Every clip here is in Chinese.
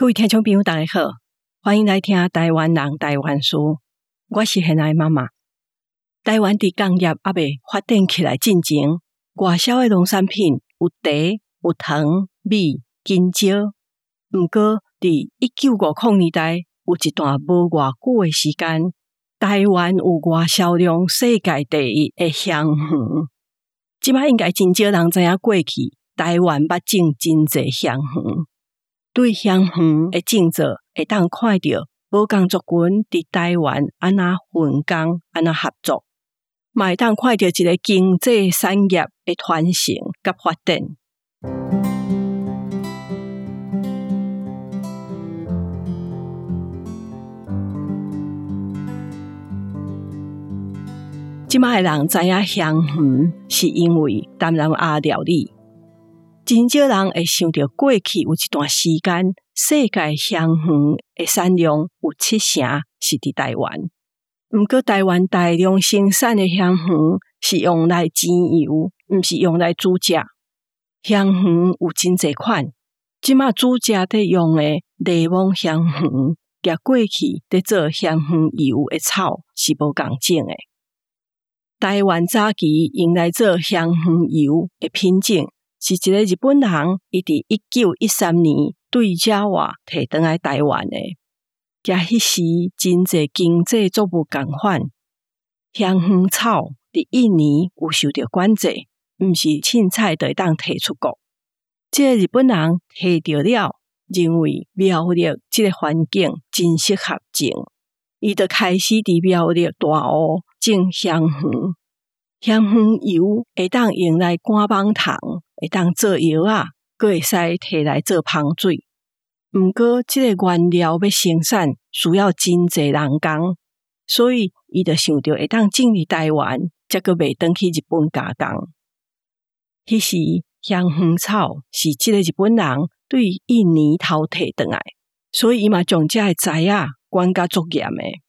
各位听众朋友，大家好，欢迎来听台湾人台湾事。我是现在妈妈。台湾的工业还未发展起来进前，外销的农产品有茶、有糖、米、香蕉。不过，在一九五零年代，有一段无偌久的时间，台湾有外销量世界第一的香肠。即摆应该真少人知影过去，台湾捌种真济香肠。对香肠的种作，会当看到宝钢族群伫台湾安那分工、安那合作，嘛会当看到一个经济产业的传承甲发展。即摆的人知影香肠，是因为东南亚料理。真少人会想到过去有一段时间，世界香肠的产量有七成是伫台湾。毋过台湾大量生产的香肠是用来煎油，毋是用来煮食。香肠有真侪款，即马煮食得用的柠檬香肠，甲过去得做香肠油的草是无共种的。台湾早期用来做香肠油的品种。是一个日本人，伊伫一九一三年对嘉瓦提倒来台湾的，加迄时真济经济作物共款，香薰草伫印尼有受到管制，毋是凊彩就会当提出国。这个日本人提着了，认为苗栗这个环境真适合种，伊就开始伫苗栗大湖种香薰。香薰油会当用来赶蚊虫，会当做药啊，搁会使摕来做香水。毋过，即个原料要生产需要真侪人工，所以伊就想着会当种伫台湾，则搁袂当去日本加工。迄时香薰草是即个日本人对印尼偷摕倒来，所以伊嘛将这个材啊管甲足严诶，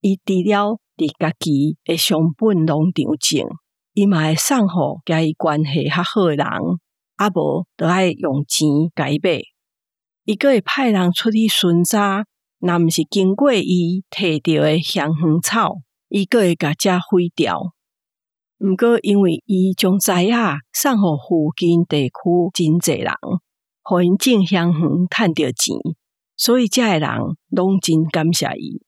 伊除了。伫家己诶上本农场种，伊嘛会送互甲伊关系较好诶人，啊无着爱用钱改买。伊阁会派人出去巡查，若毋是经过伊摕到诶香薰草，伊阁会甲遮毁掉。毋过因为伊将知影送互附近地区真侪人，互因种香薰趁着钱，所以遮诶人拢真感谢伊。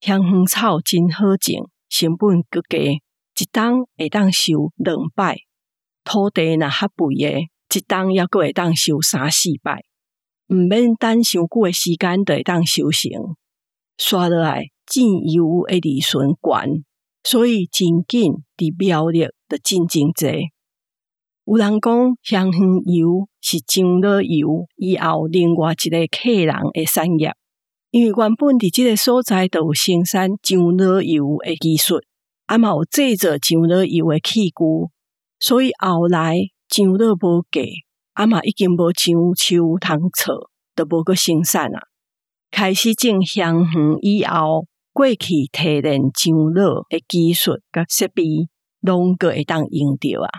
香薰草真好种，成本阁低，一担会当收两摆。土地若较肥诶，一担抑阁会当收三四摆，毋免等伤久诶时间，就会当收成。刷落来，进油诶利润悬，所以真紧伫苗栗着真真济。有人讲香薰油是樟脑油以后另外一个客人诶产业。因为原本伫即个所在都有生产樟脑油诶技术，啊嘛有制作樟脑油诶器具，所以后来樟脑无价，啊嘛已经无樟树通采，都无个生产啊。开始种香肠以后，过去提炼樟脑诶技术甲设备，拢个会当用着啊。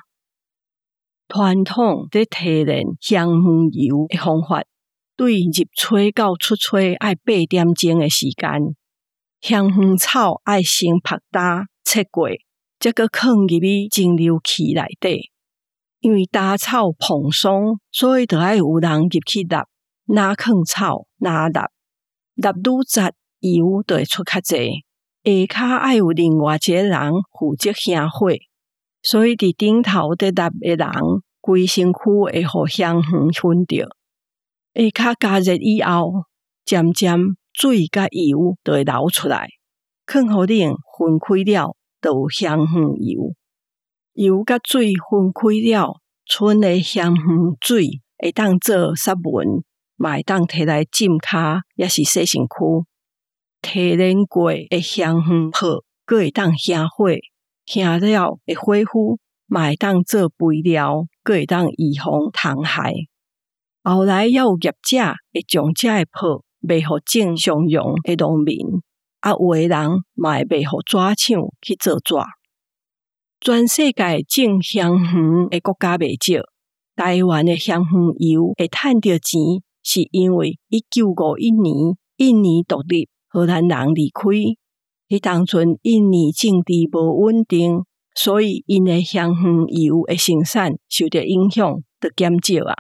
传统在提炼香肠油诶方法。对入炊到出炊爱八点钟的时间，香肠草爱先拍打切过，再个放入去蒸馏器内底。因为打草蓬松，所以就爱有人入去纳，哪放草哪纳，纳愈杂油就会出较侪。下骹爱有另外一个人负责献火，所以伫顶头的纳的人，规身躯会互香肠熏着。下骹加热以后，渐渐水甲油就会流出来，放互冷分开了，就有香肠油。油甲水分开了，剩的香肠水会当做杀蚊，嘛会当摕来浸骹，也是洗身躯。提炼过诶香肠泡，阁会当下火，下了会恢复，嘛会当做肥料，阁会当预防虫害。后来也有业者会将遮个泡卖互正常用的农民，啊，有的人嘛会卖互纸厂去做纸。全世界种香肠的国家未少，台湾的香肠油会趁着钱，是因为一九五一年印尼独立，荷兰人离开，迄当阵印尼政治无稳定，所以因的香芋油的生产受到影响，得减少啊。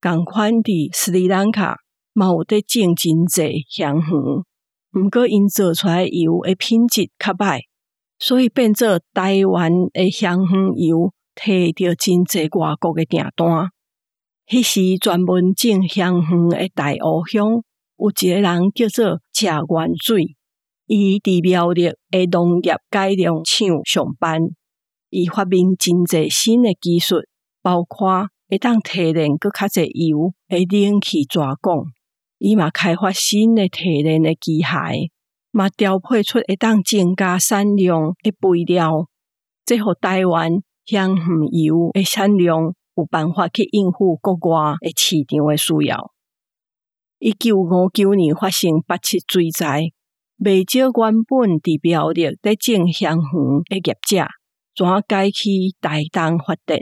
共款伫斯里兰卡，嘛有得种真济香芋，毋过因做出来油的品质较歹，所以变做台湾的香芋油，摕到真济外国的订单。迄时专门种香芋的大湖乡，有一个人叫做谢元水，伊伫苗栗的农业改良厂上班，伊发明真济新的技术，包括会当提炼阁较济油的冷气輧管，伊嘛开发新的提炼的机械，嘛调配出会当增加产量的肥料，这互台湾香芋油的产量。有办法去应付国外的市场的需要。一九五九年发生八七水灾，未少原本伫苗栗在种香芋的业者，转改去台东发展。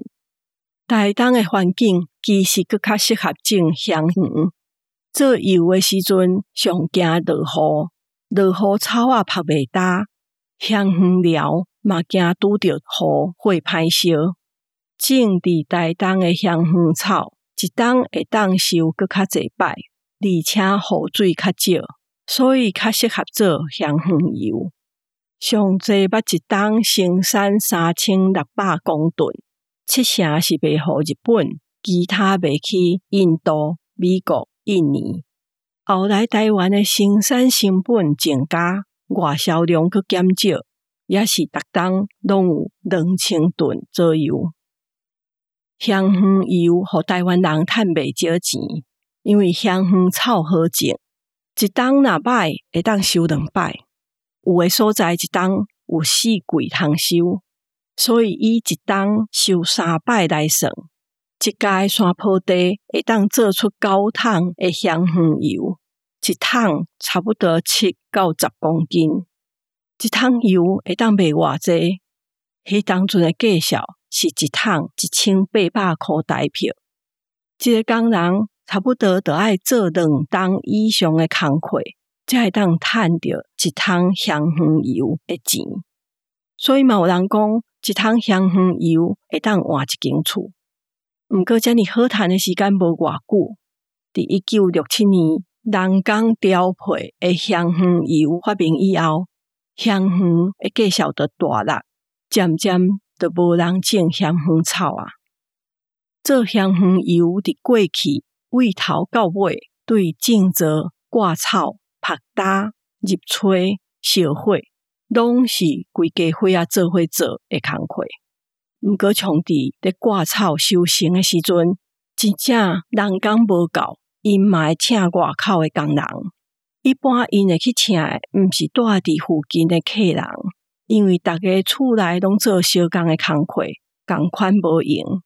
台东的环境其实阁较适合种香芋。做油的时阵，上惊落雨，落雨草啊拍袂焦，香芋寮嘛惊拄着雨会歹烧。种伫台东的香芋草，一冬会当收搁较济摆，而且雨水较少，所以较适合做香芋油。上济捌一冬生产三千六百公吨，七成是卖予日本，其他卖去印度、美国、印尼。后来台湾的生产成本增加，外销量阁减少，也是逐冬拢有两千吨左右。香芋油，互台湾人趁袂少钱，因为香芋草好种，一冬若摆会当收两摆，有诶所在一冬有四季通收，所以以一冬收三摆来算，一家山坡地会当做出九桶诶香芋油，一桶差不多七到十公斤，一桶油会当卖偌济？迄当阵诶计数。是一桶一千八百块台币，一个工人差不多得爱做两冬以上的工课，才会当赚着一桶香芋油的钱。所以嘛，有人讲一桶香芋油会当换一间厝。毋过，遮尔好赚的时间无偌久。伫一九六七年，人工调配的香薰油发明以后，香芋的计数就大了，渐渐。都无人种香薰草啊！做香薰油的过去，为头到尾对种植、挂草、曝焦、入炊、烧火，拢是规家伙仔做伙做诶工课。毋过，从伫咧挂草收成的时阵，真正人工无够，因嘛会请外口的工人。一般因会去请的，毋是住伫附近的客人。因为大家厝内拢做相共的工课，共款无用。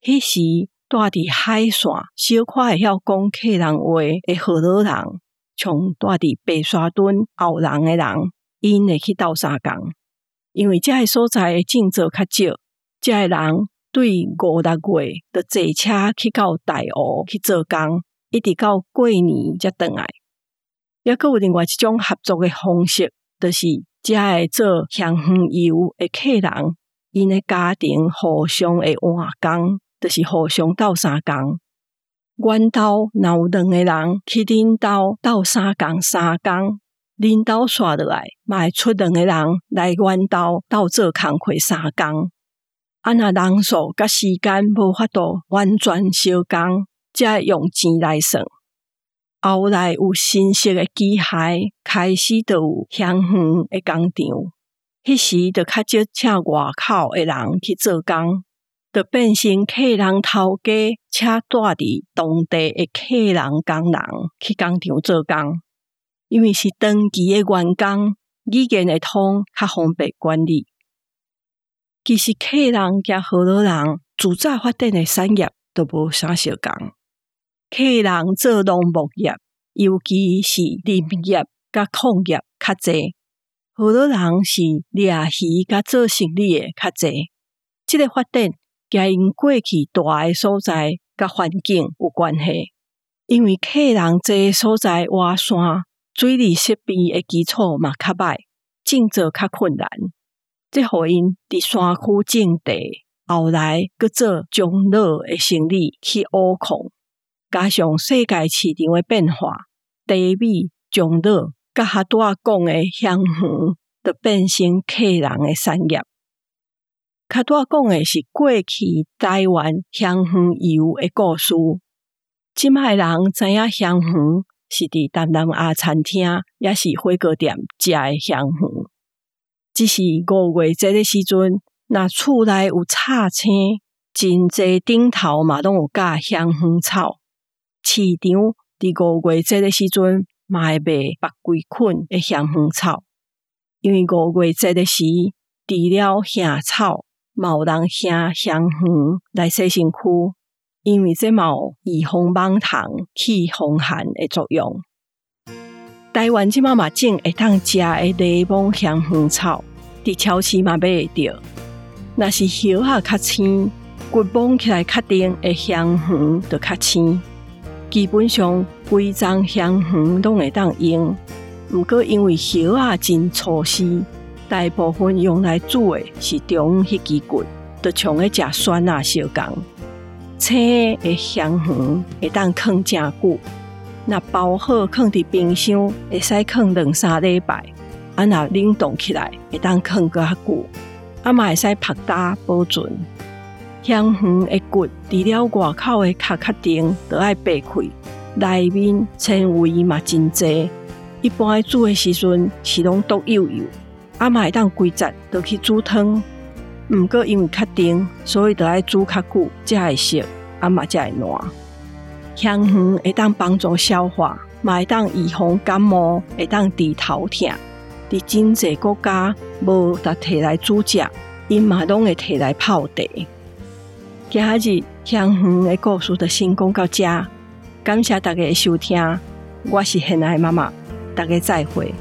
迄时住伫海线，小可会晓讲客人话的荷兰人，从住伫白沙墩后人的人，因会去斗相共。因为遮个所在的种作较少，遮个人对五六月就坐车去到大湖去做工，一直到过年才转来。抑阁有另外一种合作的方式，就是。遮个做香芋油的客人，因的家庭互相会换工，就是互相斗三工。阮兜若有两个人去恁兜斗三工三工，恁兜刷落来，嘛会出两个人来阮兜斗做工课三工。啊，若人数甲时间无法度完全相共，才会用钱来算。后来有新式的机械，开始就有香芋的工厂。迄时就较少请外口的人去做工，就变成客人头家，请住伫当地诶客人工人去工厂做工。因为是长期诶员工，语言会通，较方便管理。其实客人甲荷兰人自早发展的产业都无啥相共。客人做农牧业，尤其是林业甲矿业较济；荷兰人是掠鱼甲做生意诶较济。即个发展甲因过去住诶所在甲环境有关系，因为客人这所在挖山，水利设备的基础嘛较歹，种植较困难。这互因伫山区种地，后来搁做樟脑的生意去挖矿，加上世界市场的变化，茶米、樟脑，甲哈多讲的香肠，就变成客人的产业。哈拄仔讲的是过去台湾香肠油的故事。即卖人知影香肠是伫台南亚餐厅，也是火锅店食的香肠。只是五月节的时阵，若厝内有插青，真侪顶头嘛拢有加香肠草。市场伫五月节的时阵，嘛会卖百几捆的香肠草。因为五月节的时，除了香草，嘛有人香香肠来洗身躯，因为这嘛有预防蠓虫、去风寒的作用。台湾即马嘛种会当食的柠檬香肠草，伫超市嘛买会到。若是叶啊较青，骨摸起来较硬的香肠就较青。基本上，规张香肠拢会当用。毋过因为叶啊真粗细，大部分用来煮的是中迄支骨，就像咧食酸啊相共。青的香肠会当囥诚久，若包好放伫冰箱，会使放两三礼拜。啊，若冷冻起来会当囥阁较久，啊嘛会使拍打保存。香肠的骨除了外口的壳较硬，都爱掰开，内面纤维嘛真侪。一般煮的时阵是拢剁幼幼，啊嘛会当规节都去煮汤。毋过因为较硬，所以都爱煮较久才会熟，啊嘛才会烂。香芋会当帮助消化，嘛会当预防感冒，会当治头痛。伫真侪国家无得摕来煮食，因嘛拢会摕来泡茶。今日香芋的故事就先讲到这，感谢大家的收听，我是贤爱妈妈。大家再会。